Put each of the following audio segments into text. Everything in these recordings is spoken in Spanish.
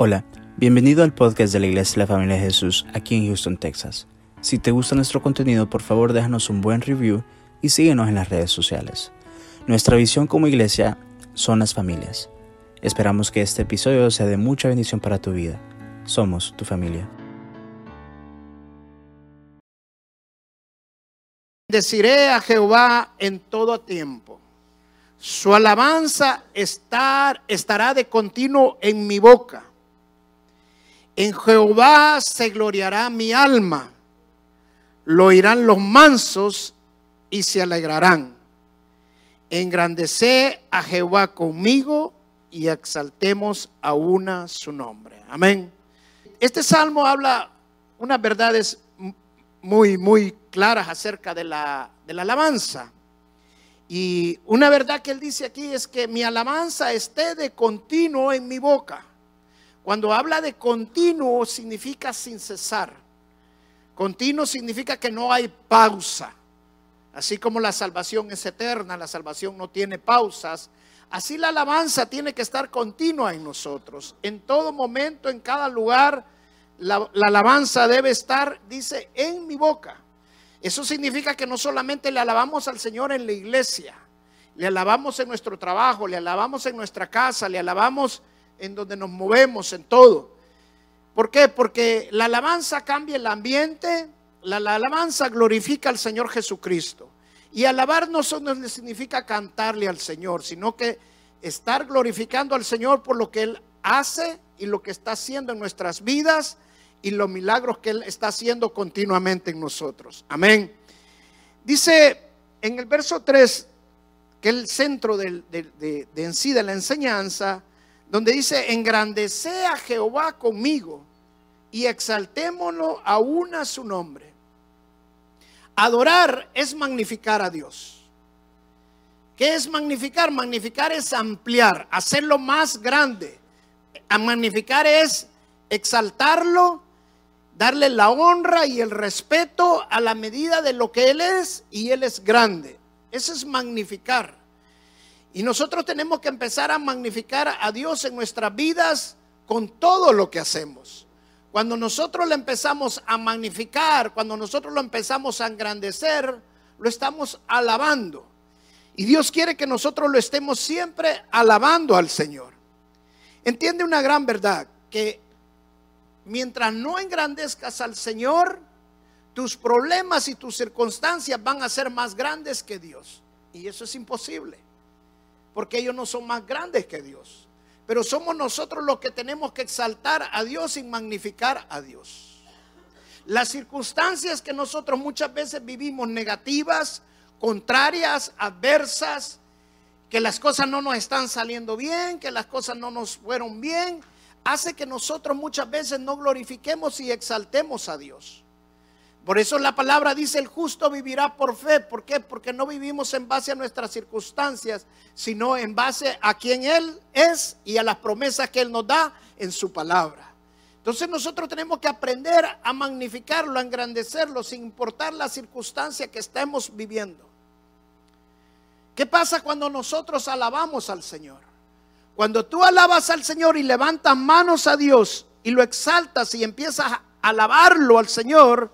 Hola, bienvenido al podcast de la Iglesia de la Familia de Jesús aquí en Houston, Texas. Si te gusta nuestro contenido, por favor déjanos un buen review y síguenos en las redes sociales. Nuestra visión como iglesia son las familias. Esperamos que este episodio sea de mucha bendición para tu vida. Somos tu familia. Deciré a Jehová en todo tiempo. Su alabanza estar, estará de continuo en mi boca. En Jehová se gloriará mi alma. Lo oirán los mansos y se alegrarán. Engrandecé a Jehová conmigo y exaltemos a una su nombre. Amén. Este salmo habla unas verdades muy, muy claras acerca de la, de la alabanza. Y una verdad que él dice aquí es que mi alabanza esté de continuo en mi boca. Cuando habla de continuo significa sin cesar. Continuo significa que no hay pausa. Así como la salvación es eterna, la salvación no tiene pausas. Así la alabanza tiene que estar continua en nosotros. En todo momento, en cada lugar, la, la alabanza debe estar, dice, en mi boca. Eso significa que no solamente le alabamos al Señor en la iglesia, le alabamos en nuestro trabajo, le alabamos en nuestra casa, le alabamos en donde nos movemos, en todo. ¿Por qué? Porque la alabanza cambia el ambiente, la, alabanza glorifica al Señor Jesucristo. Y alabar no solo significa cantarle al Señor, sino que estar glorificando al Señor por lo que Él hace y lo que está haciendo en nuestras vidas y los milagros que Él está haciendo continuamente en nosotros. Amén. Dice en el verso 3, que el centro de, de en sí de la enseñanza, donde dice, engrandece a Jehová conmigo y exaltémonos aún a su nombre. Adorar es magnificar a Dios. ¿Qué es magnificar? Magnificar es ampliar, hacerlo más grande. A magnificar es exaltarlo, darle la honra y el respeto a la medida de lo que Él es y Él es grande. Eso es magnificar. Y nosotros tenemos que empezar a magnificar a Dios en nuestras vidas con todo lo que hacemos. Cuando nosotros le empezamos a magnificar, cuando nosotros lo empezamos a engrandecer, lo estamos alabando. Y Dios quiere que nosotros lo estemos siempre alabando al Señor. Entiende una gran verdad, que mientras no engrandezcas al Señor, tus problemas y tus circunstancias van a ser más grandes que Dios. Y eso es imposible porque ellos no son más grandes que Dios. Pero somos nosotros los que tenemos que exaltar a Dios y magnificar a Dios. Las circunstancias que nosotros muchas veces vivimos negativas, contrarias, adversas, que las cosas no nos están saliendo bien, que las cosas no nos fueron bien, hace que nosotros muchas veces no glorifiquemos y exaltemos a Dios. Por eso la palabra dice, el justo vivirá por fe. ¿Por qué? Porque no vivimos en base a nuestras circunstancias, sino en base a quien Él es y a las promesas que Él nos da en su palabra. Entonces nosotros tenemos que aprender a magnificarlo, a engrandecerlo, sin importar la circunstancia que estemos viviendo. ¿Qué pasa cuando nosotros alabamos al Señor? Cuando tú alabas al Señor y levantas manos a Dios y lo exaltas y empiezas a alabarlo al Señor,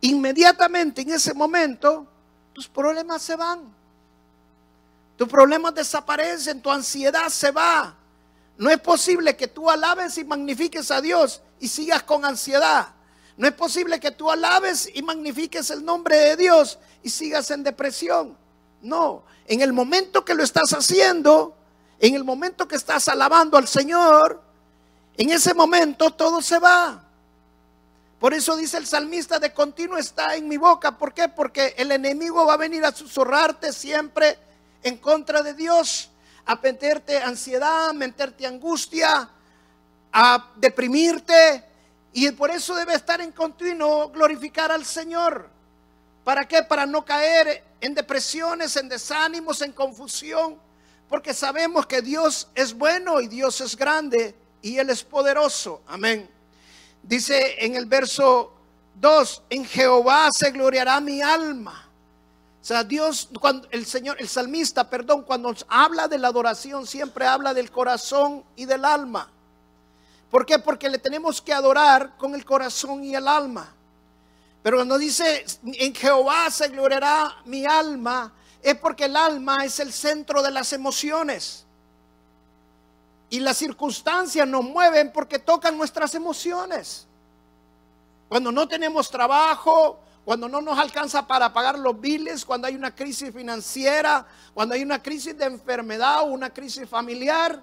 inmediatamente en ese momento tus problemas se van. Tus problemas desaparecen, tu ansiedad se va. No es posible que tú alabes y magnifiques a Dios y sigas con ansiedad. No es posible que tú alabes y magnifiques el nombre de Dios y sigas en depresión. No, en el momento que lo estás haciendo, en el momento que estás alabando al Señor, en ese momento todo se va. Por eso dice el salmista, de continuo está en mi boca. ¿Por qué? Porque el enemigo va a venir a susurrarte siempre en contra de Dios, a meterte ansiedad, a meterte angustia, a deprimirte. Y por eso debe estar en continuo glorificar al Señor. ¿Para qué? Para no caer en depresiones, en desánimos, en confusión. Porque sabemos que Dios es bueno y Dios es grande y Él es poderoso. Amén. Dice en el verso 2, en Jehová se gloriará mi alma. O sea, Dios, cuando el Señor, el salmista, perdón, cuando habla de la adoración, siempre habla del corazón y del alma. ¿Por qué? Porque le tenemos que adorar con el corazón y el alma. Pero cuando dice, en Jehová se gloriará mi alma, es porque el alma es el centro de las emociones. Y las circunstancias nos mueven porque tocan nuestras emociones. Cuando no tenemos trabajo, cuando no nos alcanza para pagar los biles, cuando hay una crisis financiera, cuando hay una crisis de enfermedad o una crisis familiar,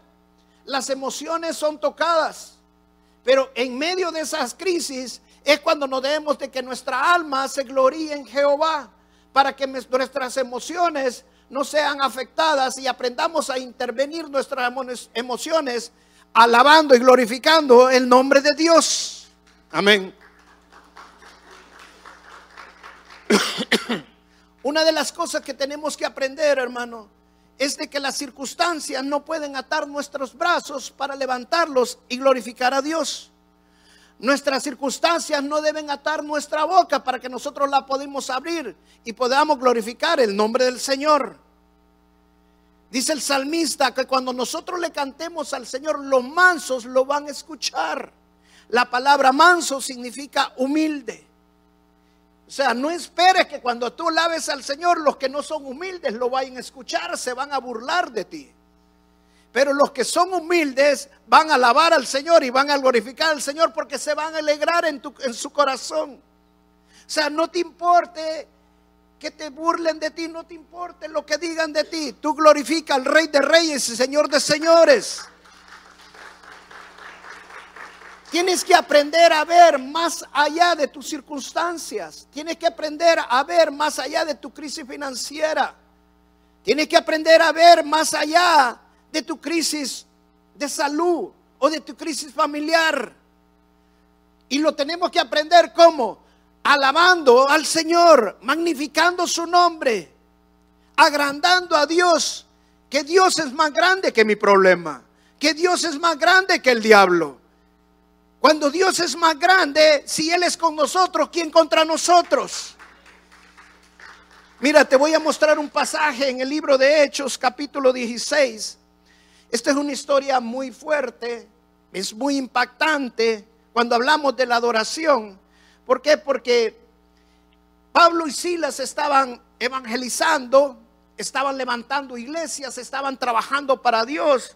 las emociones son tocadas. Pero en medio de esas crisis es cuando nos debemos de que nuestra alma se gloríe en Jehová, para que nuestras emociones no sean afectadas y aprendamos a intervenir nuestras emociones alabando y glorificando el nombre de Dios. Amén. Una de las cosas que tenemos que aprender, hermano, es de que las circunstancias no pueden atar nuestros brazos para levantarlos y glorificar a Dios. Nuestras circunstancias no deben atar nuestra boca para que nosotros la podamos abrir y podamos glorificar el nombre del Señor. Dice el salmista que cuando nosotros le cantemos al Señor, los mansos lo van a escuchar. La palabra manso significa humilde. O sea, no esperes que cuando tú laves al Señor, los que no son humildes lo vayan a escuchar, se van a burlar de ti. Pero los que son humildes van a alabar al Señor y van a glorificar al Señor porque se van a alegrar en, en su corazón. O sea, no te importe que te burlen de ti, no te importe lo que digan de ti. Tú glorifica al Rey de Reyes y Señor de Señores. Tienes que aprender a ver más allá de tus circunstancias. Tienes que aprender a ver más allá de tu crisis financiera. Tienes que aprender a ver más allá de tu crisis de salud o de tu crisis familiar. Y lo tenemos que aprender como alabando al Señor, magnificando su nombre, agrandando a Dios, que Dios es más grande que mi problema, que Dios es más grande que el diablo. Cuando Dios es más grande, si Él es con nosotros, ¿quién contra nosotros? Mira, te voy a mostrar un pasaje en el libro de Hechos, capítulo 16. Esta es una historia muy fuerte, es muy impactante cuando hablamos de la adoración. ¿Por qué? Porque Pablo y Silas estaban evangelizando, estaban levantando iglesias, estaban trabajando para Dios.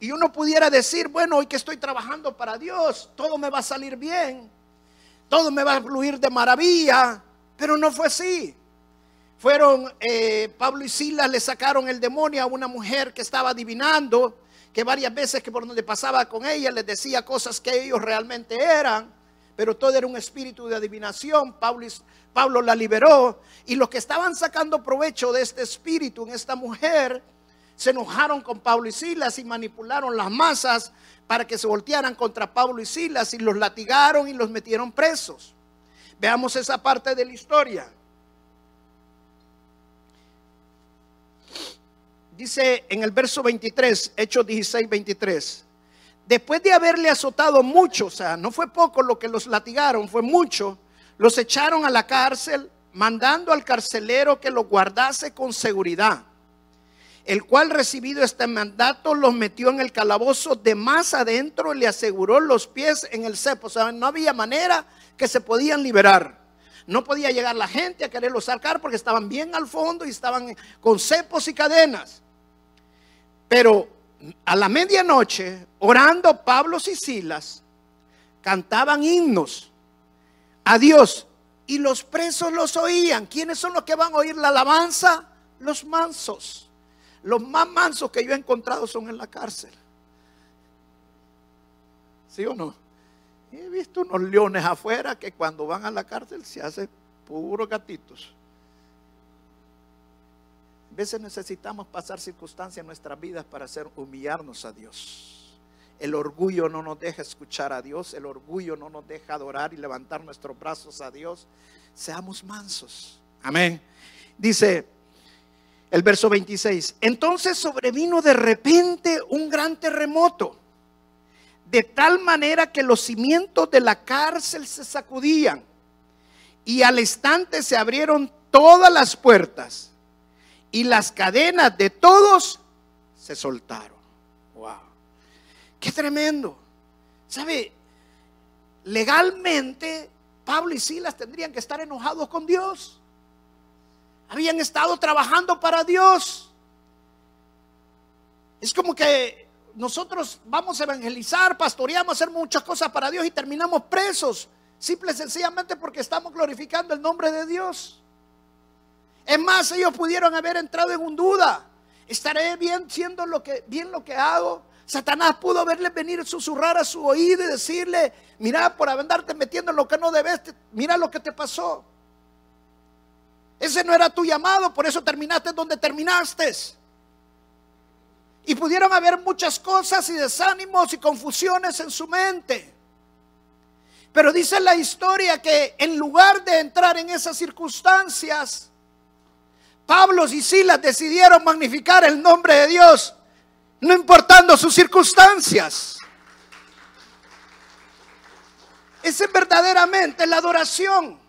Y uno pudiera decir, bueno, hoy que estoy trabajando para Dios, todo me va a salir bien, todo me va a fluir de maravilla, pero no fue así. Fueron, eh, Pablo y Silas le sacaron el demonio a una mujer que estaba adivinando, que varias veces que por donde pasaba con ella les decía cosas que ellos realmente eran, pero todo era un espíritu de adivinación. Pablo, Pablo la liberó y los que estaban sacando provecho de este espíritu en esta mujer, se enojaron con Pablo y Silas y manipularon las masas para que se voltearan contra Pablo y Silas y los latigaron y los metieron presos. Veamos esa parte de la historia. Dice en el verso 23, Hechos 16, 23. Después de haberle azotado mucho, o sea, no fue poco lo que los latigaron, fue mucho, los echaron a la cárcel, mandando al carcelero que los guardase con seguridad el cual recibido este mandato los metió en el calabozo de más adentro y le aseguró los pies en el cepo. O sea, no había manera que se podían liberar. No podía llegar la gente a quererlos sacar porque estaban bien al fondo y estaban con cepos y cadenas. Pero a la medianoche, orando Pablo y Silas, cantaban himnos a Dios y los presos los oían. ¿Quiénes son los que van a oír la alabanza? Los mansos. Los más mansos que yo he encontrado son en la cárcel. ¿Sí o no? He visto unos leones afuera que cuando van a la cárcel se hacen puros gatitos. Veces necesitamos pasar circunstancias en nuestras vidas para hacer humillarnos a Dios. El orgullo no nos deja escuchar a Dios, el orgullo no nos deja adorar y levantar nuestros brazos a Dios. Seamos mansos. Amén. Dice, el verso 26. Entonces sobrevino de repente un gran terremoto, de tal manera que los cimientos de la cárcel se sacudían y al instante se abrieron todas las puertas y las cadenas de todos se soltaron. Wow. Qué tremendo. ¿Sabe? Legalmente, Pablo y Silas tendrían que estar enojados con Dios. Habían estado trabajando para Dios. Es como que nosotros vamos a evangelizar, pastoreamos, hacer muchas cosas para Dios y terminamos presos, simple y sencillamente porque estamos glorificando el nombre de Dios. Es más, ellos pudieron haber entrado en un duda. ¿Estaré bien siendo lo que, bien lo que hago? Satanás pudo verle venir susurrar a su oído y decirle, mira, por andarte metiendo en lo que no debes, mira lo que te pasó. Ese no era tu llamado, por eso terminaste donde terminaste. Y pudieron haber muchas cosas y desánimos y confusiones en su mente. Pero dice la historia que en lugar de entrar en esas circunstancias, Pablo y Silas decidieron magnificar el nombre de Dios no importando sus circunstancias. Esa es verdaderamente la adoración.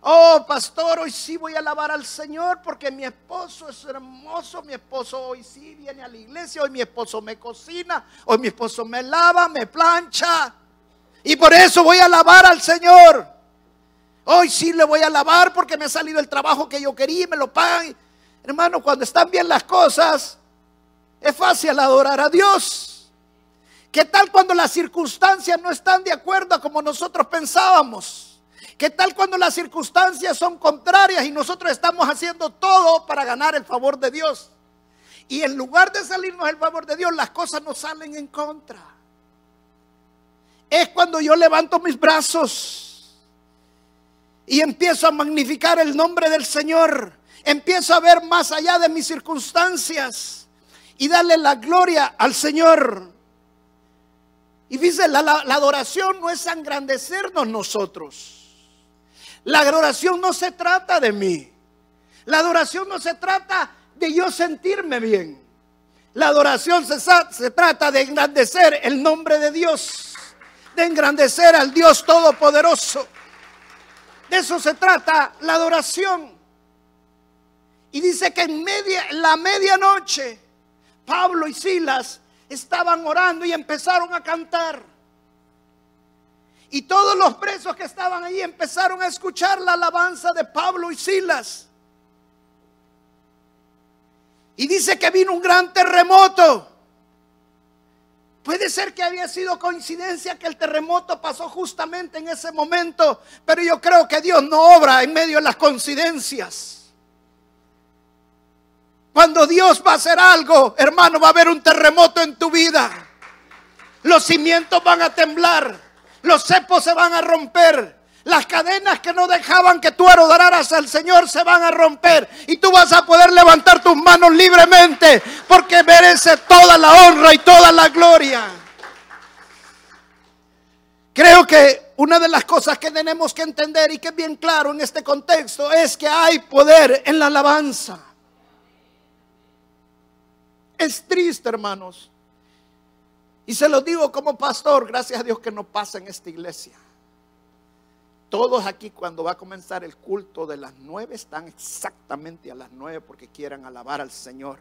Oh, pastor, hoy sí voy a alabar al Señor porque mi esposo es hermoso, mi esposo hoy sí viene a la iglesia, hoy mi esposo me cocina, hoy mi esposo me lava, me plancha. Y por eso voy a alabar al Señor. Hoy sí le voy a alabar porque me ha salido el trabajo que yo quería y me lo pagan. Hermano, cuando están bien las cosas, es fácil adorar a Dios. ¿Qué tal cuando las circunstancias no están de acuerdo como nosotros pensábamos? ¿Qué tal cuando las circunstancias son contrarias y nosotros estamos haciendo todo para ganar el favor de Dios? Y en lugar de salirnos el favor de Dios, las cosas nos salen en contra. Es cuando yo levanto mis brazos y empiezo a magnificar el nombre del Señor. Empiezo a ver más allá de mis circunstancias y darle la gloria al Señor. Y dice, la, adoración no es engrandecernos nosotros. La adoración no se trata de mí. La adoración no se trata de yo sentirme bien. La adoración se, se trata de engrandecer el nombre de Dios, de engrandecer al Dios Todopoderoso. De eso se trata la adoración. Y dice que en media, la medianoche Pablo y Silas estaban orando y empezaron a cantar. Y todos los presos que estaban ahí empezaron a escuchar la alabanza de Pablo y Silas. Y dice que vino un gran terremoto. Puede ser que había sido coincidencia que el terremoto pasó justamente en ese momento, pero yo creo que Dios no obra en medio de las coincidencias. Cuando Dios va a hacer algo, hermano, va a haber un terremoto en tu vida. Los cimientos van a temblar. Los cepos se van a romper. Las cadenas que no dejaban que tú adoraras al Señor se van a romper. Y tú vas a poder levantar tus manos libremente. Porque merece toda la honra y toda la gloria. Creo que una de las cosas que tenemos que entender y que es bien claro en este contexto es que hay poder en la alabanza. Es triste, hermanos. Y se lo digo como pastor, gracias a Dios que no pasa en esta iglesia. Todos aquí cuando va a comenzar el culto de las nueve están exactamente a las nueve porque quieran alabar al Señor.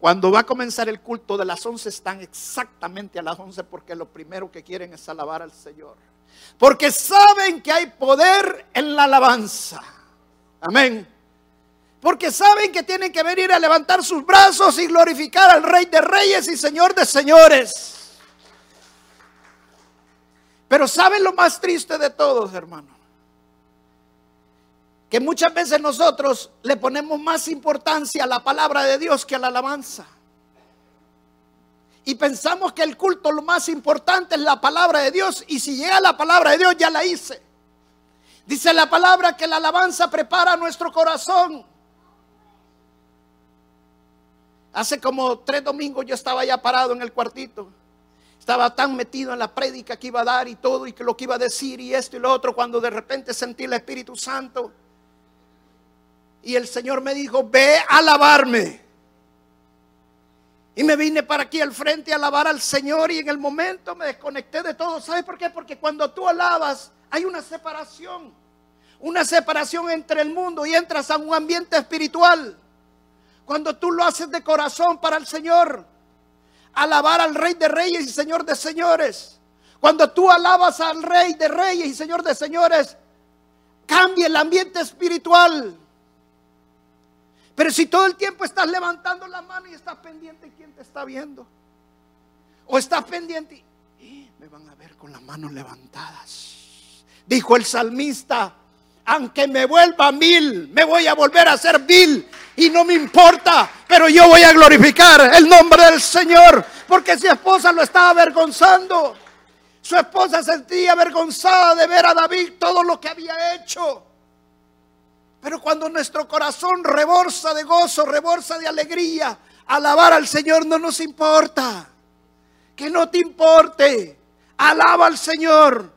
Cuando va a comenzar el culto de las once están exactamente a las once porque lo primero que quieren es alabar al Señor. Porque saben que hay poder en la alabanza. Amén. Porque saben que tienen que venir a levantar sus brazos y glorificar al Rey de Reyes y Señor de Señores. Pero ¿saben lo más triste de todos, hermano? Que muchas veces nosotros le ponemos más importancia a la palabra de Dios que a la alabanza. Y pensamos que el culto lo más importante es la palabra de Dios. Y si llega la palabra de Dios, ya la hice. Dice la palabra que la alabanza prepara nuestro corazón Hace como tres domingos yo estaba ya parado en el cuartito. Estaba tan metido en la prédica que iba a dar y todo y que lo que iba a decir y esto y lo otro cuando de repente sentí el Espíritu Santo. Y el Señor me dijo, ve a alabarme. Y me vine para aquí al frente a alabar al Señor y en el momento me desconecté de todo. ¿Sabes por qué? Porque cuando tú alabas hay una separación. Una separación entre el mundo y entras a un ambiente espiritual. Cuando tú lo haces de corazón para el Señor, alabar al Rey de Reyes y Señor de Señores. Cuando tú alabas al Rey de Reyes y Señor de Señores, cambia el ambiente espiritual. Pero si todo el tiempo estás levantando la mano y estás pendiente de quién te está viendo, o estás pendiente y me van a ver con las manos levantadas. Dijo el salmista, aunque me vuelva mil, me voy a volver a ser vil y no me importa, pero yo voy a glorificar el nombre del Señor, porque su esposa lo estaba avergonzando. Su esposa sentía avergonzada de ver a David todo lo que había hecho. Pero cuando nuestro corazón reborsa de gozo, reborsa de alegría, alabar al Señor no nos importa. Que no te importe. Alaba al Señor.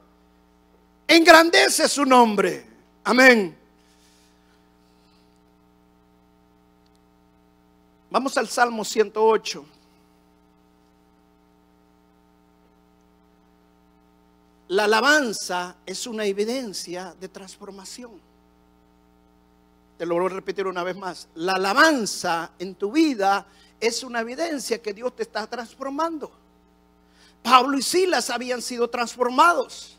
Engrandece su nombre. Amén. Vamos al Salmo 108. La alabanza es una evidencia de transformación. Te lo voy a repetir una vez más. La alabanza en tu vida es una evidencia que Dios te está transformando. Pablo y Silas habían sido transformados.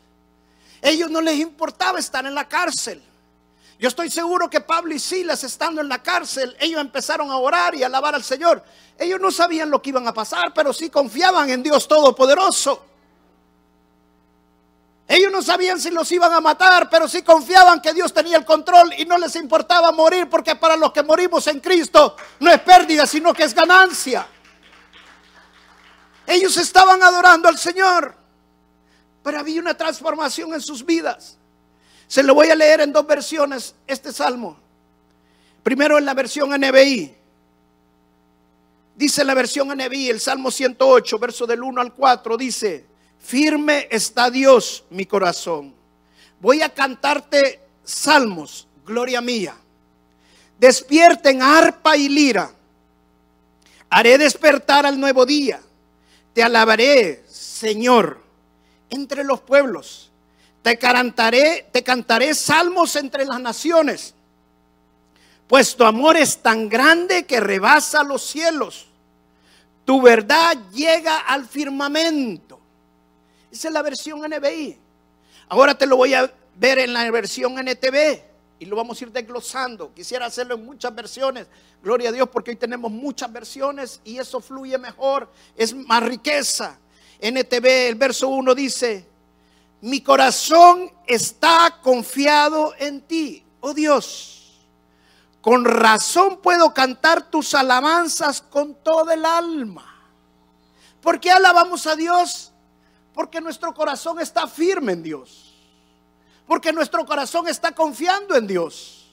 Ellos no les importaba estar en la cárcel. Yo estoy seguro que Pablo y Silas estando en la cárcel, ellos empezaron a orar y a alabar al Señor. Ellos no sabían lo que iban a pasar, pero sí confiaban en Dios Todopoderoso. Ellos no sabían si los iban a matar, pero sí confiaban que Dios tenía el control y no les importaba morir, porque para los que morimos en Cristo no es pérdida, sino que es ganancia. Ellos estaban adorando al Señor, pero había una transformación en sus vidas. Se lo voy a leer en dos versiones este salmo. Primero en la versión NBI. Dice la versión NBI, el Salmo 108, verso del 1 al 4, dice, firme está Dios mi corazón. Voy a cantarte salmos, gloria mía. Despierten arpa y lira. Haré despertar al nuevo día. Te alabaré, Señor, entre los pueblos. Te cantaré, te cantaré salmos entre las naciones. Pues tu amor es tan grande que rebasa los cielos. Tu verdad llega al firmamento. Esa es la versión NBI. Ahora te lo voy a ver en la versión NTV y lo vamos a ir desglosando. Quisiera hacerlo en muchas versiones. Gloria a Dios porque hoy tenemos muchas versiones y eso fluye mejor, es más riqueza. NTV, el verso 1 dice, mi corazón está confiado en ti, oh Dios. Con razón puedo cantar tus alabanzas con todo el alma. ¿Por qué alabamos a Dios? Porque nuestro corazón está firme en Dios. Porque nuestro corazón está confiando en Dios.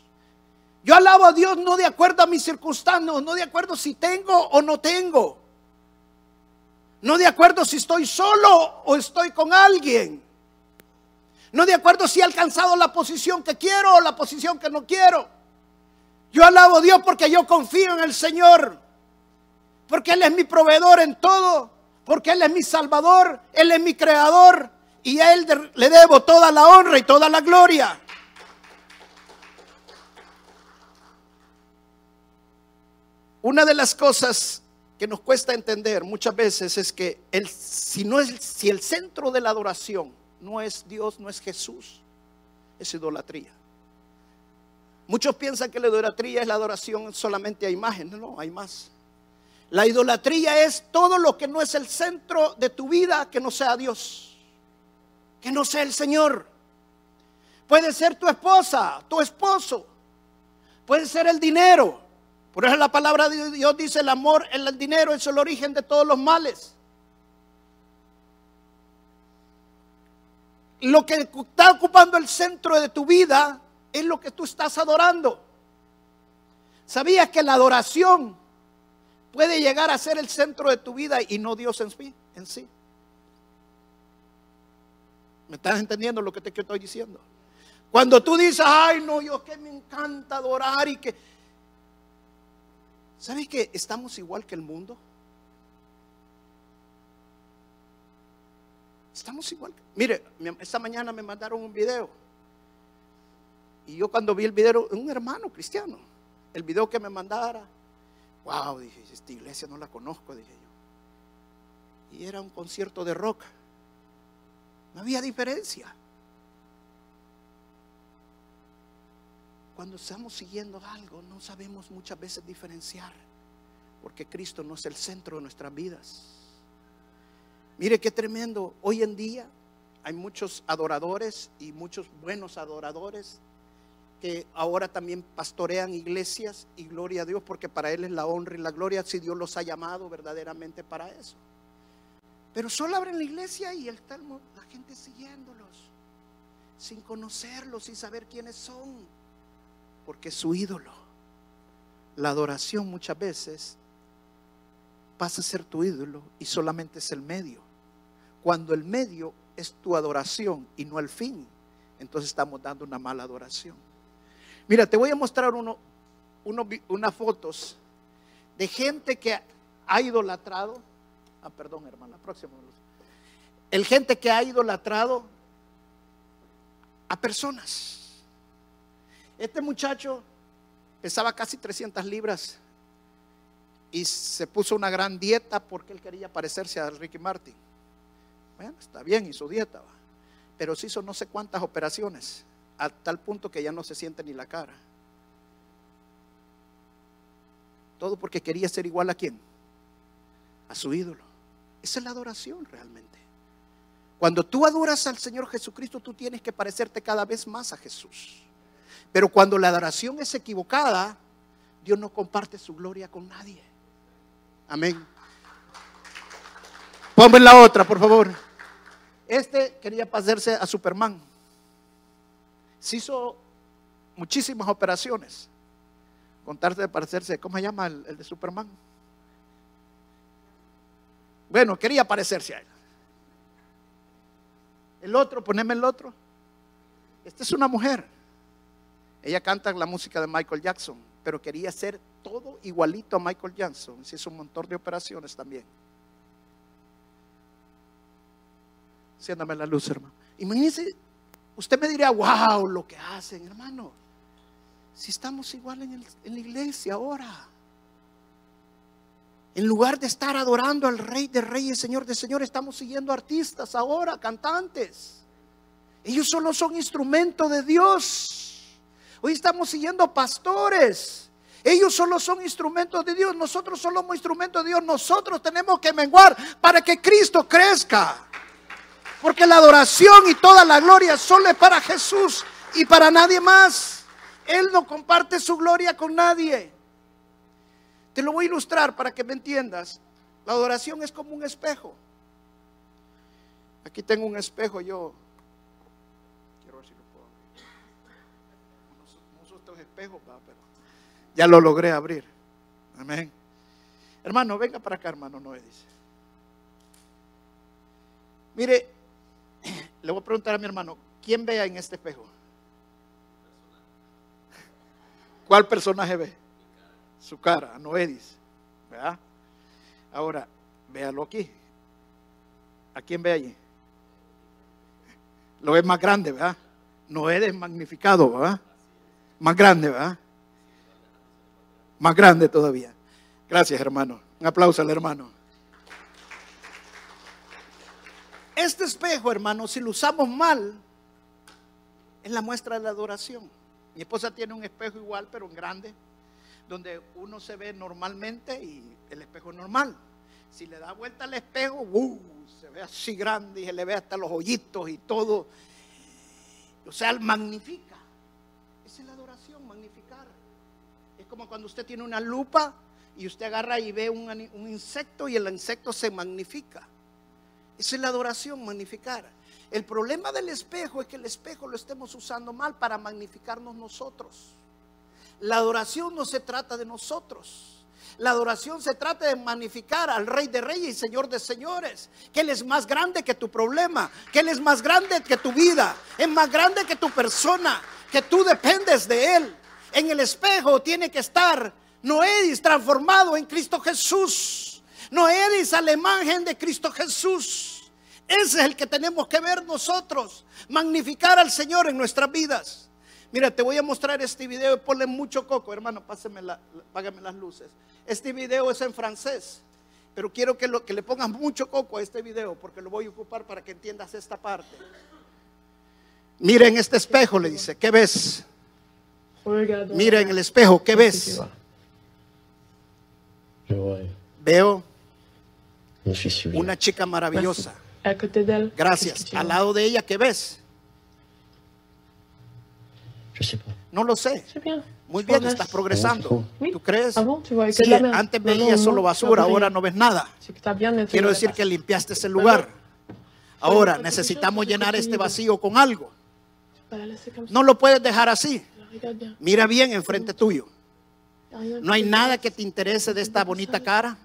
Yo alabo a Dios no de acuerdo a mis circunstancias, no de acuerdo si tengo o no tengo. No de acuerdo si estoy solo o estoy con alguien. No de acuerdo si he alcanzado la posición que quiero o la posición que no quiero. Yo alabo a Dios porque yo confío en el Señor. Porque Él es mi proveedor en todo. Porque Él es mi salvador. Él es mi creador. Y a Él le debo toda la honra y toda la gloria. Una de las cosas que nos cuesta entender muchas veces es que si, no es, si el centro de la adoración no es Dios, no es Jesús, es idolatría. Muchos piensan que la idolatría es la adoración solamente a imágenes, no, hay más. La idolatría es todo lo que no es el centro de tu vida que no sea Dios, que no sea el Señor. Puede ser tu esposa, tu esposo, puede ser el dinero, por eso la palabra de Dios dice el amor, el dinero es el origen de todos los males. Lo que está ocupando el centro de tu vida es lo que tú estás adorando. ¿Sabías que la adoración puede llegar a ser el centro de tu vida y no Dios en sí? ¿Me estás entendiendo lo que te estoy diciendo? Cuando tú dices, ay, no, yo que me encanta adorar y que ¿Sabe que estamos igual que el mundo? Estamos igual. Mire, esta mañana me mandaron un video. Y yo cuando vi el video, un hermano cristiano, el video que me mandara, wow, dije, esta iglesia no la conozco, dije yo. y era un concierto de rock. No había diferencia. Cuando estamos siguiendo algo, no sabemos muchas veces diferenciar, porque Cristo no es el centro de nuestras vidas. Mire qué tremendo. Hoy en día hay muchos adoradores y muchos buenos adoradores que ahora también pastorean iglesias y gloria a Dios porque para Él es la honra y la gloria si Dios los ha llamado verdaderamente para eso. Pero solo abren la iglesia y está la gente siguiéndolos, sin conocerlos, sin saber quiénes son, porque es su ídolo. La adoración muchas veces pasa a ser tu ídolo y solamente es el medio. Cuando el medio es tu adoración y no el fin, entonces estamos dando una mala adoración. Mira, te voy a mostrar uno, unas fotos de gente que ha idolatrado Ah, perdón, hermana, próximo. El gente que ha idolatrado a personas. Este muchacho pesaba casi 300 libras y se puso una gran dieta porque él quería parecerse a Ricky Martin. Bueno, está bien, hizo dieta, pero se hizo no sé cuántas operaciones, a tal punto que ya no se siente ni la cara. Todo porque quería ser igual a quién? A su ídolo. Esa es la adoración realmente. Cuando tú adoras al Señor Jesucristo, tú tienes que parecerte cada vez más a Jesús. Pero cuando la adoración es equivocada, Dios no comparte su gloria con nadie. Amén. Ponme la otra, por favor. Este quería parecerse a Superman. Se hizo muchísimas operaciones. Contarte de parecerse, ¿cómo se llama el, de Superman? Bueno, quería parecerse a él. El otro, poneme el otro. Esta es una mujer. Ella canta la música de Michael Jackson, pero quería ser todo igualito a Michael Jackson. Se hizo un montón de operaciones también. Siéndame la luz, hermano. Imagínese, usted me diría, wow, lo que hacen, hermano. Si estamos igual en, la iglesia ahora. En lugar de estar adorando al Rey de Reyes, Señor de Señor, estamos siguiendo artistas ahora, cantantes. Ellos solo son instrumentos de Dios. Hoy estamos siguiendo pastores. Ellos solo son instrumentos de Dios. Nosotros solo somos instrumentos de Dios. Nosotros tenemos que menguar para que Cristo crezca. Porque la adoración y toda la gloria solo es para Jesús y para nadie más. Él no comparte su gloria con nadie. Te lo voy a ilustrar para que me entiendas. La adoración es como un espejo. Aquí tengo un espejo yo. Quiero ver si lo puedo abrir. No, son estos espejos, pero ya lo logré abrir. Amén. Hermano, venga para acá, hermano Noé dice. Mire, le voy a preguntar a mi hermano, ¿quién vea en este espejo? ¿Cuál personaje ve? su cara, Noedis. ¿verdad? Ahora, véalo aquí. ¿A quién ve allí? Lo es más grande, ¿verdad? Noé es magnificado, ¿verdad? Más grande, ¿verdad? Más grande todavía. Gracias, hermano. Un aplauso al hermano. Este espejo, hermano, si lo usamos mal, es la muestra de la adoración. Mi esposa tiene un espejo igual, pero en grande donde uno se ve normalmente y el espejo es normal. Si le da vuelta al espejo, uh, se ve así grande y se le ve hasta los hoyitos y todo. O sea, magnifica. Esa es la adoración, magnificar. Es como cuando usted tiene una lupa y usted agarra y ve un, un insecto y el insecto se magnifica. Es la adoración, magnificar. El problema del espejo es que el espejo lo estemos usando mal para magnificarnos nosotros. La adoración no se trata de nosotros. La adoración se trata de magnificar al Rey de Reyes y Señor de Señores. Que Él es más grande que tu problema. Que Él es más grande que tu vida. Es más grande que tu persona. Que tú dependes de Él. En el espejo tiene que estar Noedis transformado en Cristo Jesús. Noedis a la imagen de Cristo Jesús. Ese es el que tenemos que ver nosotros. Magnificar al Señor en nuestras vidas. Mira, te voy a mostrar este video y ponle mucho coco, hermano, pásame la, págame las luces. Este video es en francés Pero quiero que, lo, que le pongas mucho coco a este video porque lo voy a ocupar para que entiendas esta parte. Mira en este espejo, le dice, ¿qué ves? Mira en el espejo, ¿qué ves? Veo. Una chica maravillosa. Gracias. Al lado de ella, ¿qué ves? No lo sé. Muy bien, estás progresando. ¿Tú crees? Sí, antes veías non, solo basura, ahora no ves nada. Quiero decir que limpiaste ese lugar. Ahora necesitamos llenar este vacío con algo. No lo puedes dejar así. Mira bien enfrente tuyo. No hay nada que te interese de esta bonita cara.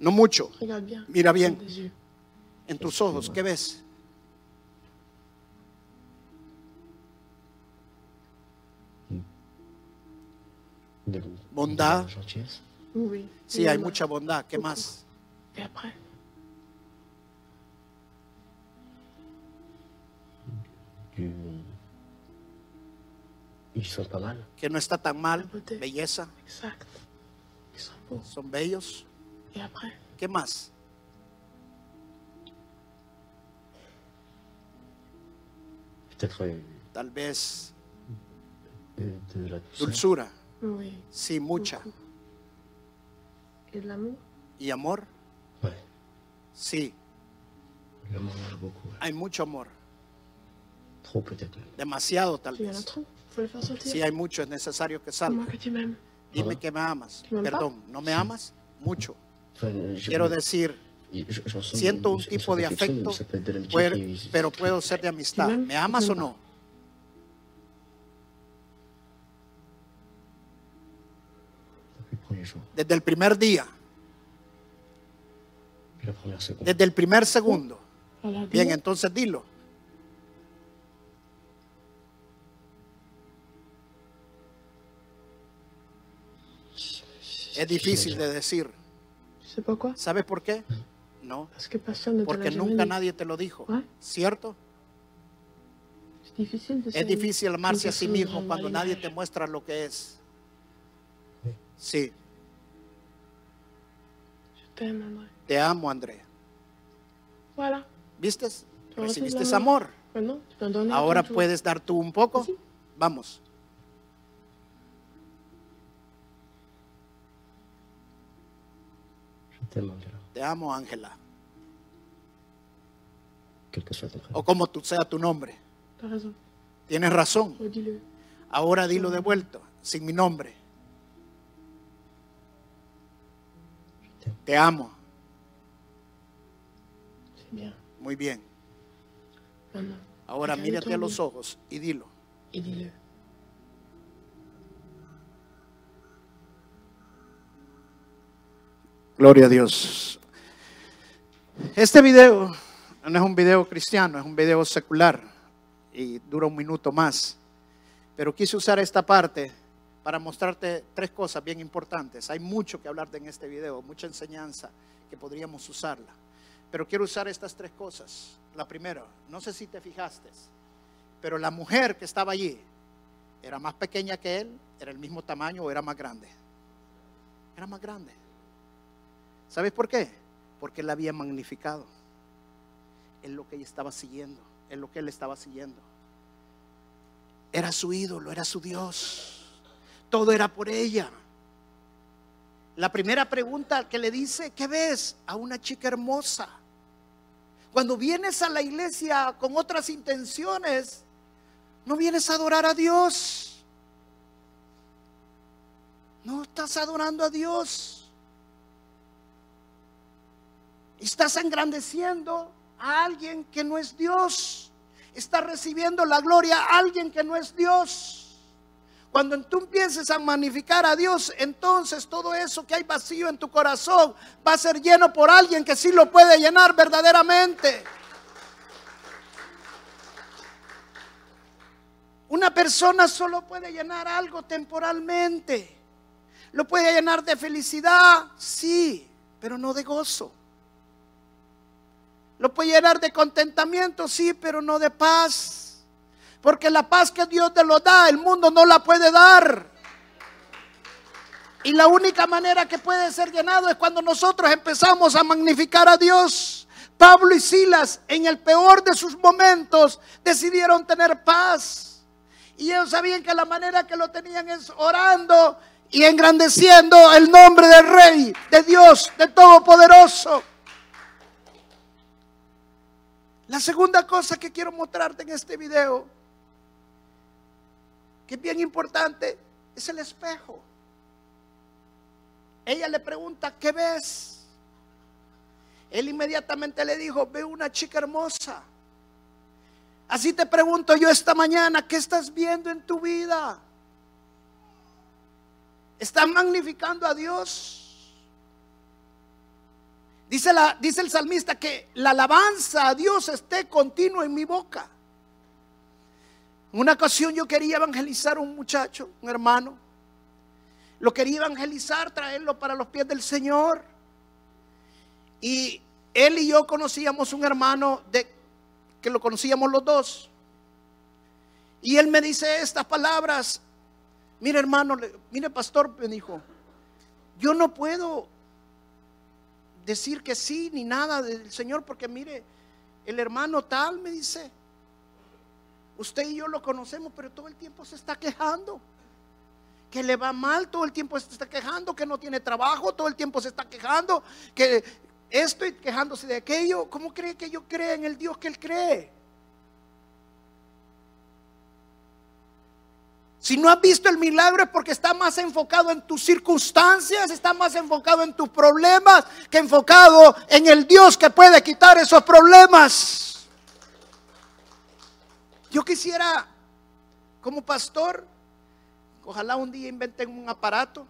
No mucho. Mira bien. En tus ojos, ¿qué ves? Bondad. Sí, hay mucha bondad. ¿Qué más? Que no está tan mal. Belleza. Son bellos. ¿Qué más? Euh, Tal vez dulzura. Sí, mucha. ¿Y amor? Sí, hay mucho amor. Demasiado tal vez. Si hay mucho, es necesario que salga. Dime que. ¿Me amas? Perdón, ¿no me amas? Mucho. Quiero decir, siento un tipo de afecto, pero puedo ser de amistad. ¿Sí me- ¿Me amas o no? Desde el primer día, desde el primer segundo. Bien, entonces dilo. Es difícil de decir. ¿Sabes por qué? No, porque nunca nadie te lo dijo. ¿Cierto? Es difícil amarse a sí mismo cuando nadie te muestra lo que es. Sí, te amo, André. Voilà. ¿Viste? Ahora sí Recibiste amor. Ahora puedes dar tú un poco. Vamos. Angela. Te amo, Ángela. O como tú sea tu nombre. Tienes razón. Ahora dilo de vuelta, sin mi nombre. Te amo. Muy bien. Ahora mírate a los ojos y dilo. Dis-le. Gloria a Dios. Este video no es un video cristiano, es un video secular y dura un minuto más. Pero quise usar esta parte para mostrarte tres cosas bien importantes. Hay mucho que hablar de en este video, mucha enseñanza que podríamos usarla. Pero quiero usar estas tres cosas. La primera, no sé si te fijaste, pero la mujer que estaba allí era más pequeña que él, era el mismo tamaño o era más grande. Era más grande. ¿Sabes por qué? Porque él había magnificado. Es lo que ella estaba siguiendo, es lo que él estaba siguiendo. Era su ídolo, era su Dios. Todo era por ella. La primera pregunta que le dice, ¿qué ves? A una chica hermosa. Cuando vienes a la iglesia con otras intenciones, no vienes a adorar a Dios. No estás adorando a Dios. Estás engrandeciendo a alguien que no es Dios. Estás recibiendo la gloria a alguien que no es Dios. Cuando tú empieces a magnificar a Dios, entonces todo eso que hay vacío en tu corazón va a ser lleno por alguien que sí lo puede llenar verdaderamente. Una persona solo puede llenar algo temporalmente. Lo puede llenar de felicidad, sí, pero no de gozo. Lo puede llenar de contentamiento, sí, pero no de paz. Porque la paz que Dios te lo da, el mundo no la puede dar. Y la única manera que puede ser llenado es cuando nosotros empezamos a magnificar a Dios. Pablo y Silas, en el peor de sus momentos, decidieron tener paz. Y ellos sabían que la manera que lo tenían es orando y engrandeciendo el nombre del Rey, de Dios, de Todopoderoso. La segunda cosa que quiero mostrarte en este video, que es bien importante, es el espejo. Ella le pregunta, ¿qué ves? Él inmediatamente le dijo, veo una chica hermosa. Así te pregunto yo esta mañana, ¿qué estás viendo en tu vida? ¿Estás magnificando a Dios? Dice, el salmista que la alabanza a Dios esté continuo en mi boca. En una ocasión yo quería evangelizar a un muchacho, un hermano. Lo quería evangelizar, traerlo para los pies del Señor. Y él y yo conocíamos un hermano de que lo conocíamos los dos. Y él me dice estas palabras. Mire hermano, mire pastor, me dijo, yo no puedo decir que sí ni nada del Señor porque mire, el hermano tal me dice, usted y yo lo conocemos, pero todo el tiempo se está quejando que le va mal, todo el tiempo se está quejando, que no tiene trabajo, todo el tiempo se está quejando, que estoy quejándose de aquello. ¿Cómo cree que yo crea en el Dios que él cree? Si no has visto el milagro es porque está más enfocado en tus circunstancias, está más enfocado en tus problemas que enfocado en el Dios que puede quitar esos problemas. Yo quisiera, como pastor, Ojalá un día inventen un aparato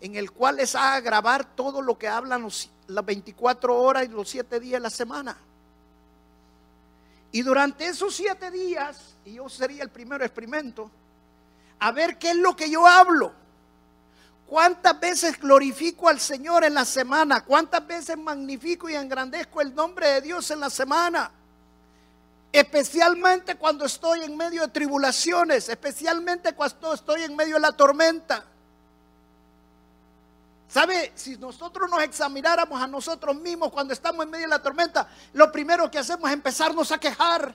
en el cual les haga grabar todo lo que hablan las 24 horas y los 7 días de la semana. Y durante esos 7 días, y yo sería el primero experimento, a ver qué es lo que yo hablo. ¿Cuántas veces glorifico al Señor en la semana? ¿Cuántas veces magnifico y engrandezco el nombre de Dios en la semana? especialmente cuando estoy en medio de tribulaciones, especialmente cuando estoy en medio de la tormenta. ¿Sabe? Si nosotros nos examináramos a nosotros mismos cuando estamos en medio de la tormenta, lo primero que hacemos es empezarnos a quejar.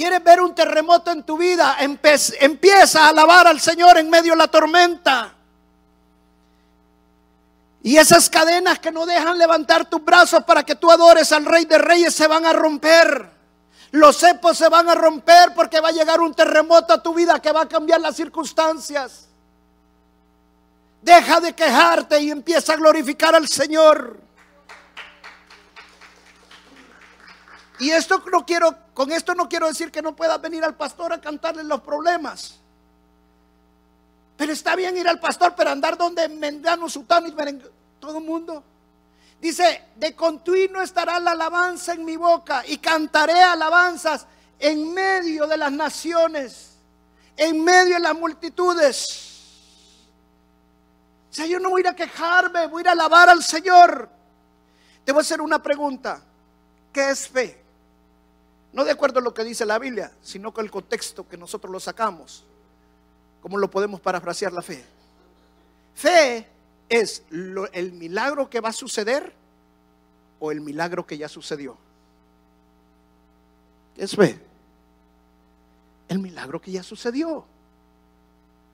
¿Quieres ver un terremoto en tu vida? Empieza a alabar al Señor en medio de la tormenta. Y esas cadenas que no dejan levantar tus brazos para que tú adores al Rey de Reyes se van a romper. Los cepos se van a romper porque va a llegar un terremoto a tu vida que va a cambiar las circunstancias. Deja de quejarte y empieza a glorificar al Señor. Y esto no quiero, con esto no quiero decir que no puedas venir al pastor a cantarle los problemas. Pero está bien ir al pastor, pero andar donde Mendano, Sutano y todo el mundo. Dice, de continuo estará la alabanza en mi boca y cantaré alabanzas en medio de las naciones, en medio de las multitudes. O sea, yo no voy a quejarme, voy a alabar al Señor. Te voy a hacer una pregunta. ¿Qué es fe? No de acuerdo a lo que dice la Biblia, sino con el contexto que nosotros lo sacamos. ¿Cómo lo podemos parafrasear la fe? Fe es el milagro que va a suceder o el milagro que ya sucedió. ¿Qué es fe? El milagro que ya sucedió.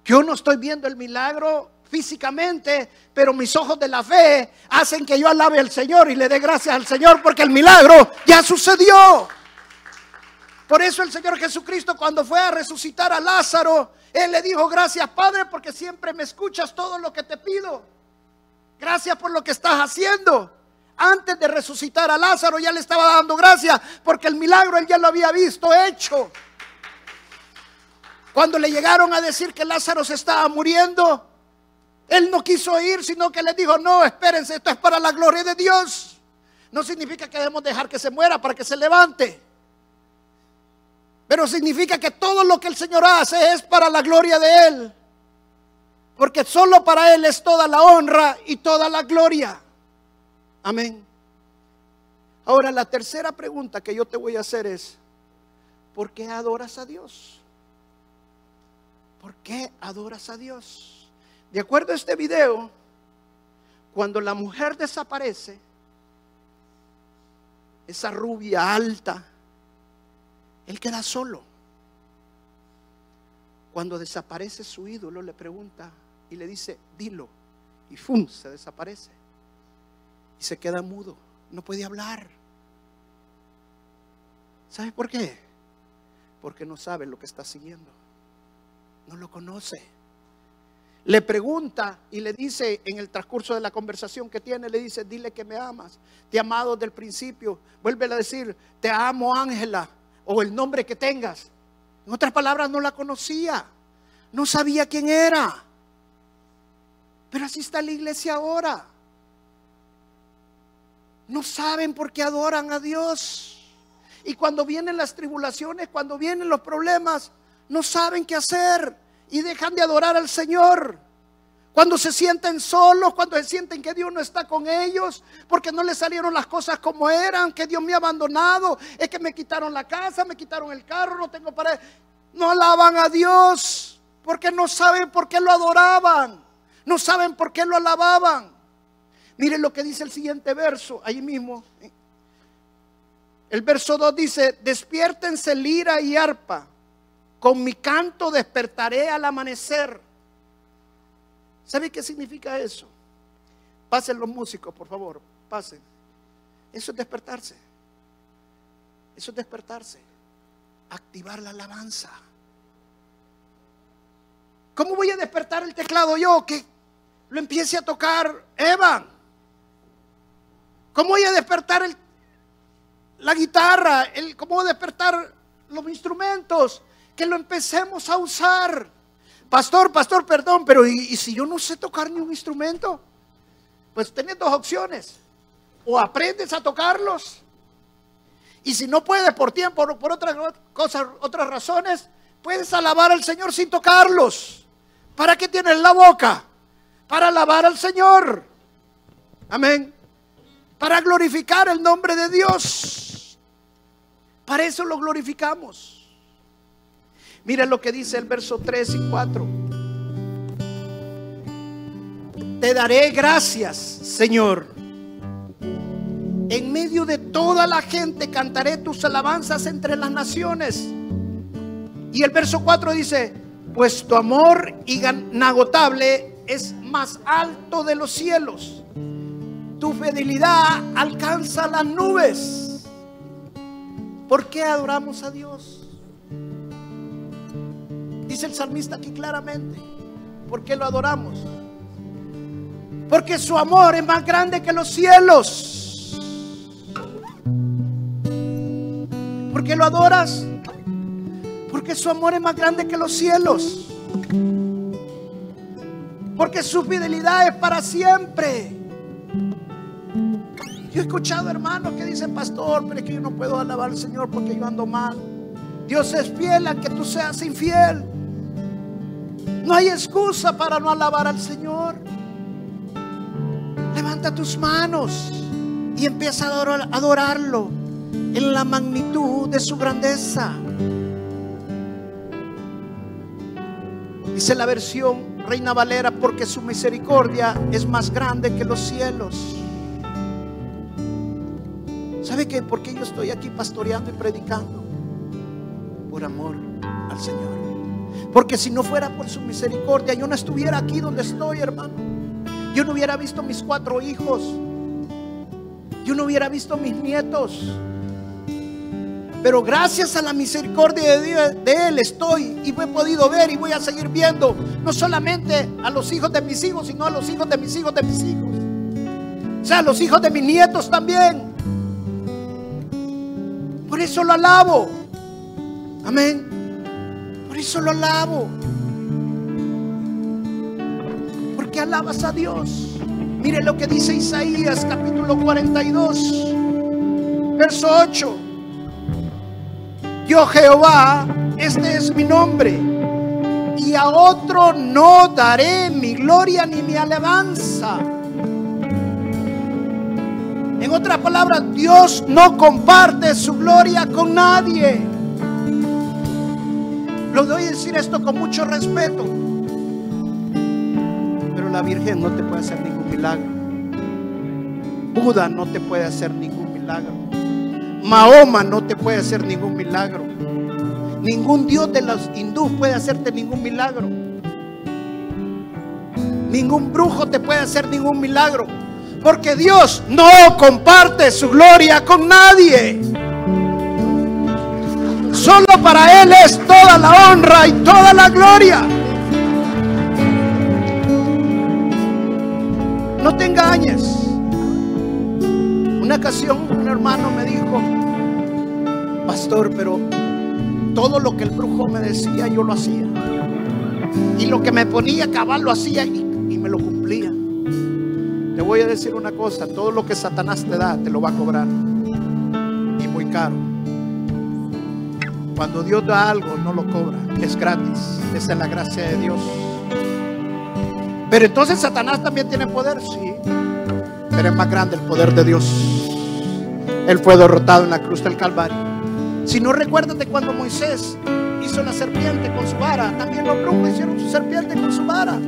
Yo no estoy viendo el milagro físicamente, pero mis ojos de la fe hacen que yo alabe al Señor y le dé gracias al Señor porque el milagro ya sucedió. Por eso el Señor Jesucristo cuando fue a resucitar a Lázaro, Él le dijo, gracias Padre porque siempre me escuchas todo lo que te pido. Gracias por lo que estás haciendo. Antes de resucitar a Lázaro ya le estaba dando gracias porque el milagro él ya lo había visto hecho. Cuando le llegaron a decir que Lázaro se estaba muriendo, él no quiso ir, sino que le dijo, no, espérense, esto es para la gloria de Dios. No significa que debemos dejar que se muera para que se levante. Pero significa que todo lo que el Señor hace es para la gloria de Él. Porque solo para Él es toda la honra y toda la gloria. Amén. Ahora, la tercera pregunta que yo te voy a hacer es, ¿por qué adoras a Dios? ¿Por qué adoras a Dios? De acuerdo a este video, cuando la mujer desaparece, esa rubia alta, él queda solo. Cuando desaparece su ídolo, le pregunta y le dice, dilo. Y ¡fum! se desaparece. Y se queda mudo. No puede hablar. ¿Sabe por qué? Porque no sabe lo que está siguiendo. No lo conoce. Le pregunta y le dice en el transcurso de la conversación que tiene, le dice, dile que me amas. Te he amado desde el principio. Vuelve a decir, te amo Ángela o el nombre que tengas. En otras palabras, no la conocía. No sabía quién era. Pero así está la iglesia ahora. No saben por qué adoran a Dios. Y cuando vienen las tribulaciones, cuando vienen los problemas, no saben qué hacer y dejan de adorar al Señor. Cuando se sienten solos, cuando se sienten que Dios no está con ellos, porque no les salieron las cosas como eran, que Dios me ha abandonado, es que me quitaron la casa, me quitaron el carro, no tengo para... No alaban a Dios, porque no saben por qué lo adoraban, no saben por qué lo alababan. Miren lo que dice el siguiente verso, ahí mismo. El verso 2 dice, despiértense lira y arpa, con mi canto despertaré al amanecer. ¿Sabe qué significa eso? Pasen los músicos, por favor, pasen. Eso es despertarse. Eso es despertarse. Activar la alabanza. ¿Cómo voy a despertar el teclado yo? Que lo empiece a tocar Evan. ¿Cómo voy a despertar la guitarra? ¿Cómo voy a despertar los instrumentos? Que lo empecemos a usar. Pastor, pastor, perdón, pero ¿y, si yo no sé tocar ni un instrumento? Pues tienes dos opciones. O aprendes a tocarlos. Y si no puedes por tiempo o por otras cosas, otras razones, puedes alabar al Señor sin tocarlos. ¿Para qué tienes la boca? Para alabar al Señor. Amén. Para glorificar el nombre de Dios. Para eso lo glorificamos. Miren lo que dice el verso 3 y 4. Te daré gracias, Señor. En medio de toda la gente cantaré tus alabanzas entre las naciones. Y el verso 4 dice, pues tu amor inagotable es más alto de los cielos. Tu fidelidad alcanza las nubes. ¿Por qué adoramos a Dios? Dice el salmista aquí claramente. ¿Por qué lo adoramos? Porque su amor es más grande que los cielos. ¿Por qué lo adoras? Porque su amor es más grande que los cielos. Porque su fidelidad es para siempre. Yo he escuchado hermanos que dicen, pastor, pero es que yo no puedo alabar al Señor porque yo ando mal. Dios es fiel a que tú seas infiel. No hay excusa para no alabar al Señor. Levanta tus manos y empieza a adorarlo en la magnitud de su grandeza. Dice la versión Reina Valera, porque su misericordia es más grande que los cielos. ¿Sabe qué? ¿Por qué yo estoy aquí pastoreando y predicando? Por amor al Señor. Porque si no fuera por su misericordia, yo no estuviera aquí donde estoy, hermano. Yo no hubiera visto mis cuatro hijos. Yo no hubiera visto mis nietos. Pero gracias a la misericordia de, Él estoy y he podido ver y voy a seguir viendo no solamente a los hijos de mis hijos, sino a los hijos de mis hijos de mis hijos. O sea, a los hijos de mis nietos también. Por eso lo alabo. Amén. Eso lo alabo. Porque alabas a Dios. Mire lo que dice Isaías capítulo 42, verso 8. Yo Jehová, este es mi nombre. Y a otro no daré mi gloria ni mi alabanza. En otras palabras, Dios no comparte su gloria con nadie. Lo doy a decir esto con mucho respeto. Pero la Virgen no te puede hacer ningún milagro. Buda no te puede hacer ningún milagro. Mahoma no te puede hacer ningún milagro. Ningún dios de los hindús puede hacerte ningún milagro. Ningún brujo te puede hacer ningún milagro. Porque Dios no comparte su gloria con nadie. Para Él es toda la honra y toda la gloria. No te engañes. Una ocasión un hermano me dijo, pastor, pero todo lo que el brujo me decía yo lo hacía. Y lo que me ponía a cabal lo hacía y, y me lo cumplía. Te voy a decir una cosa, todo lo que Satanás te da te lo va a cobrar. Y muy caro. Cuando Dios da algo no lo cobra, es gratis. Esa es la gracia de Dios. Pero entonces Satanás también tiene poder, sí. Pero es más grande el poder de Dios. Él fue derrotado en la cruz del Calvario. Si no recuerdas de cuando Moisés hizo la serpiente con su vara, también los brujos hicieron su serpiente con su vara.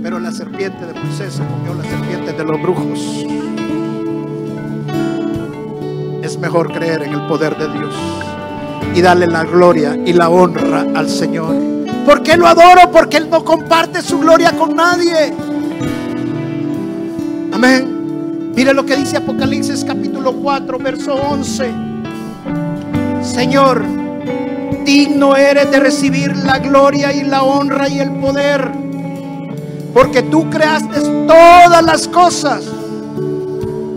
Pero la serpiente de Moisés se comió la serpiente de los brujos. Es mejor creer en el poder de Dios y darle la gloria y la honra al Señor. ¿Por qué lo adoro? Porque Él no comparte su gloria con nadie. Amén. Mire lo que dice Apocalipsis capítulo 4, verso 11. Señor, digno eres de recibir la gloria y la honra y el poder, porque tú creaste todas las cosas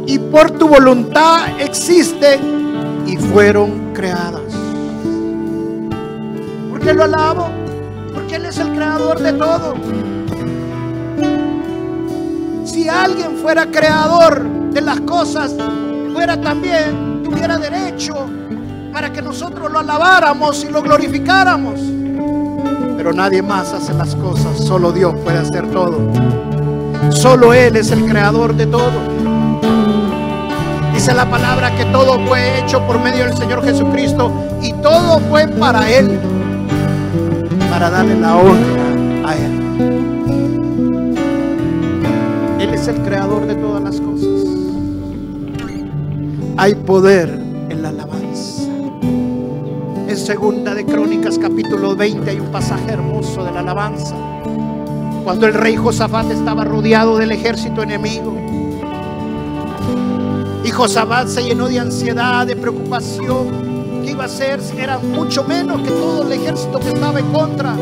y por tu voluntad existen y fueron creadas. ¿Por qué lo alabo? Porque Él es el creador de todo. Si alguien fuera creador de las cosas, fuera también, tuviera derecho para que nosotros lo alabáramos y lo glorificáramos. Pero nadie más hace las cosas, solo Dios puede hacer todo. Solo Él es el creador de todo. Dice la palabra que todo fue hecho por medio del Señor Jesucristo y todo fue para Él, para darle la honra a Él. Él es el creador de todas las cosas. Hay poder en la alabanza. En segunda de Crónicas capítulo 20 hay un pasaje hermoso de la alabanza. Cuando el rey Josafat estaba rodeado del ejército enemigo. Y Josafat se llenó de ansiedad, de preocupación. ¿Qué iba a hacer? Era mucho menos que todo el ejército que estaba en contra.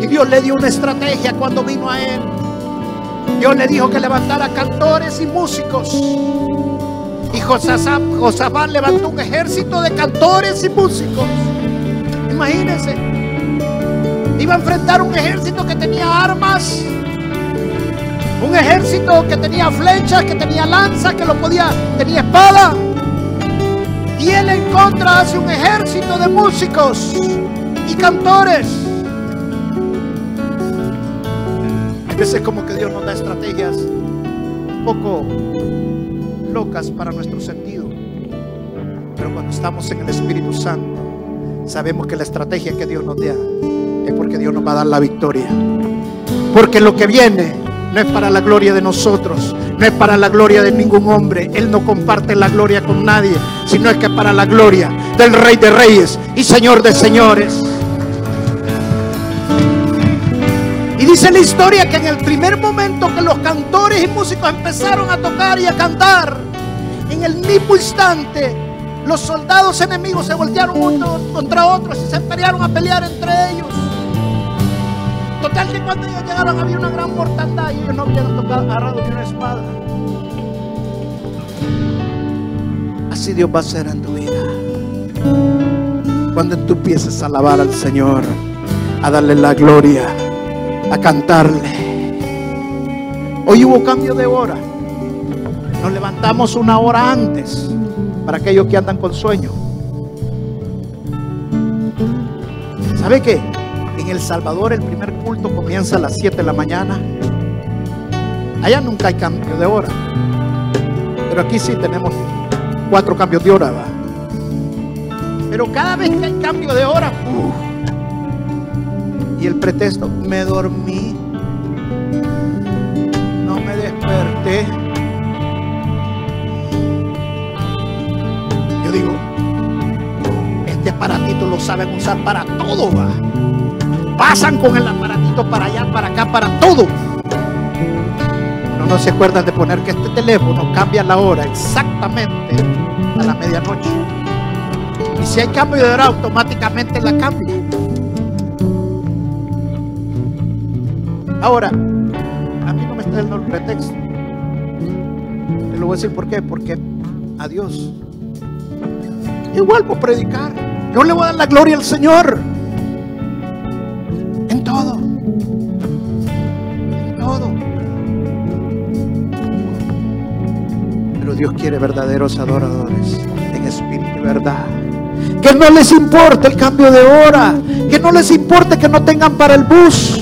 Y Dios le dio una estrategia cuando vino a él. Dios le dijo que levantara cantores y músicos. Y Josafat levantó un ejército de cantores y músicos. Imagínense. Iba a enfrentar un ejército que tenía armas. Un ejército que tenía flechas, que tenía lanzas, que lo podía, tenía espada. Y él en contra hace un ejército de músicos y cantores. A veces como que Dios nos da estrategias un poco locas para nuestro sentido. Pero cuando estamos en el Espíritu Santo, sabemos que la estrategia que Dios nos da es porque Dios nos va a dar la victoria. Porque lo que viene no es para la gloria de nosotros, no es para la gloria de ningún hombre. Él no comparte la gloria con nadie, sino es que para la gloria del Rey de Reyes y Señor de Señores. Y dice la historia que en el primer momento que los cantores y músicos empezaron a tocar y a cantar, en el mismo instante los soldados enemigos se voltearon unos contra otros y se pelearon a pelear entre ellos. Total que cuando ellos llegaron había una gran mortandad y ellos no habían tocado, agarrado ni una espada. Así Dios va a ser en tu vida. Cuando tú empieces a alabar al Señor, a darle la gloria, a cantarle. Hoy hubo cambio de hora. Nos levantamos una hora antes para aquellos que andan con sueño. ¿Sabe qué? En El Salvador el primer culto comienza a las 7 de la mañana Allá nunca hay cambio de hora. Pero aquí sí tenemos cuatro cambios de hora, va. Pero cada vez que hay cambio de hora, uf, y el pretexto, me dormí, no me desperté. Yo digo, este aparatito lo saben usar para todo, va. Pasan con el aparatito para allá, para acá, para todo. No, no se acuerdan de poner que este teléfono cambia la hora exactamente a la medianoche. Y si hay cambio de hora, automáticamente la cambia. Ahora, a mí no me está dando el pretexto. Te lo voy a decir por qué. Porque a Dios igual por predicar. Yo le voy a dar la gloria al Señor. Dios quiere verdaderos adoradores en espíritu y verdad. Que no les importe el cambio de hora. Que no les importe que no tengan para el bus.